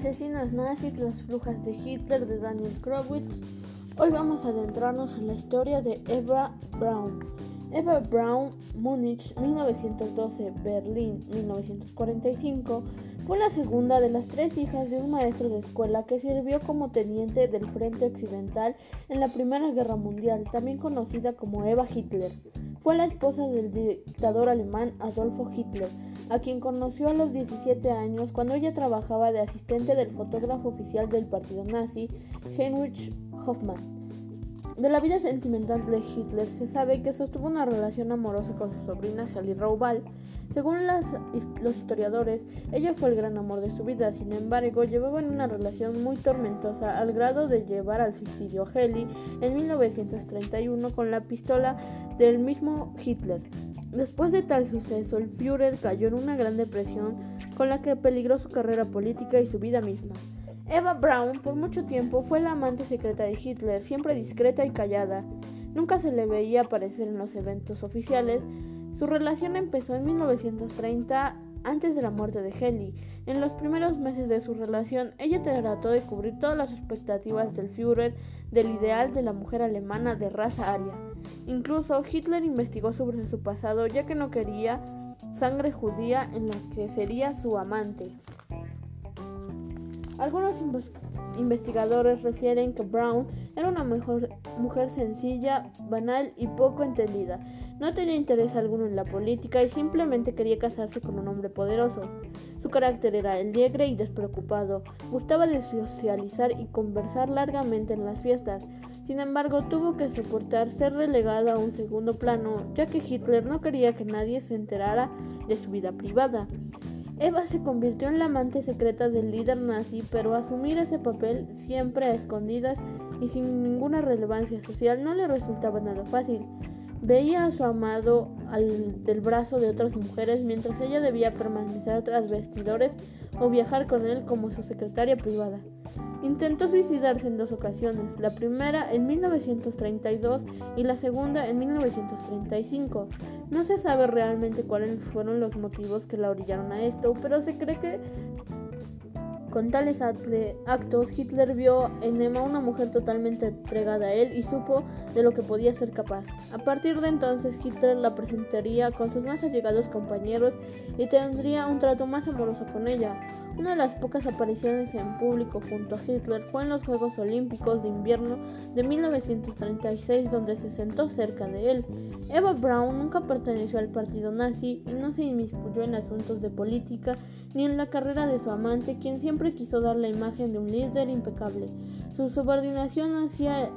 Asesinas nazis, las brujas de Hitler de Daniel Krowitz. Hoy vamos a adentrarnos en la historia de Eva Braun. Eva Braun, Múnich 1912, Berlín 1945, fue la segunda de las tres hijas de un maestro de escuela que sirvió como teniente del Frente Occidental en la Primera Guerra Mundial, también conocida como Eva Hitler. Fue la esposa del dictador alemán Adolfo Hitler, a quien conoció a los 17 años cuando ella trabajaba de asistente del fotógrafo oficial del partido nazi, Heinrich Hoffmann. De la vida sentimental de Hitler se sabe que sostuvo una relación amorosa con su sobrina Heli Raubal. Según los historiadores, ella fue el gran amor de su vida, sin embargo, llevaban una relación muy tormentosa al grado de llevar al suicidio a en 1931 con la pistola del mismo Hitler. Después de tal suceso, el Führer cayó en una gran depresión con la que peligró su carrera política y su vida misma. Eva Braun por mucho tiempo fue la amante secreta de Hitler, siempre discreta y callada. Nunca se le veía aparecer en los eventos oficiales. Su relación empezó en 1930, antes de la muerte de Heli. En los primeros meses de su relación, ella trató de cubrir todas las expectativas del Führer del ideal de la mujer alemana de raza aria. Incluso Hitler investigó sobre su pasado ya que no quería sangre judía en la que sería su amante. Algunos investigadores refieren que Brown era una mujer sencilla, banal y poco entendida. No tenía interés alguno en la política y simplemente quería casarse con un hombre poderoso. Su carácter era alegre y despreocupado. Gustaba de socializar y conversar largamente en las fiestas. Sin embargo, tuvo que soportar ser relegada a un segundo plano, ya que Hitler no quería que nadie se enterara de su vida privada. Eva se convirtió en la amante secreta del líder nazi, pero asumir ese papel siempre a escondidas y sin ninguna relevancia social no le resultaba nada fácil. Veía a su amado al del brazo de otras mujeres mientras ella debía permanecer tras vestidores o viajar con él como su secretaria privada. Intentó suicidarse en dos ocasiones, la primera en 1932 y la segunda en 1935. No se sabe realmente cuáles fueron los motivos que la orillaron a esto, pero se cree que con tales actos Hitler vio en Emma una mujer totalmente entregada a él y supo de lo que podía ser capaz. A partir de entonces Hitler la presentaría con sus más allegados compañeros y tendría un trato más amoroso con ella. Una de las pocas apariciones en público junto a Hitler fue en los Juegos Olímpicos de Invierno de 1936 donde se sentó cerca de él. Eva Braun nunca perteneció al partido nazi y no se inmiscuyó en asuntos de política ni en la carrera de su amante, quien siempre quiso dar la imagen de un líder impecable. Su subordinación hacia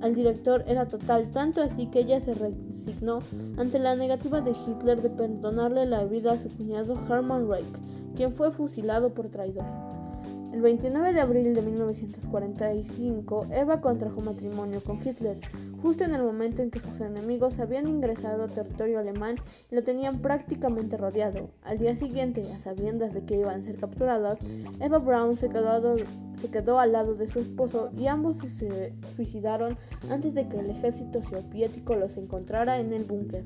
al director era total, tanto así que ella se resignó ante la negativa de Hitler de perdonarle la vida a su cuñado Hermann Reich quien fue fusilado por traidor. El 29 de abril de 1945, Eva contrajo matrimonio con Hitler, justo en el momento en que sus enemigos habían ingresado a territorio alemán y lo tenían prácticamente rodeado. Al día siguiente, a sabiendas de que iban a ser capturadas, Eva Braun se quedó, se quedó al lado de su esposo y ambos se suicidaron antes de que el ejército soviético los encontrara en el búnker.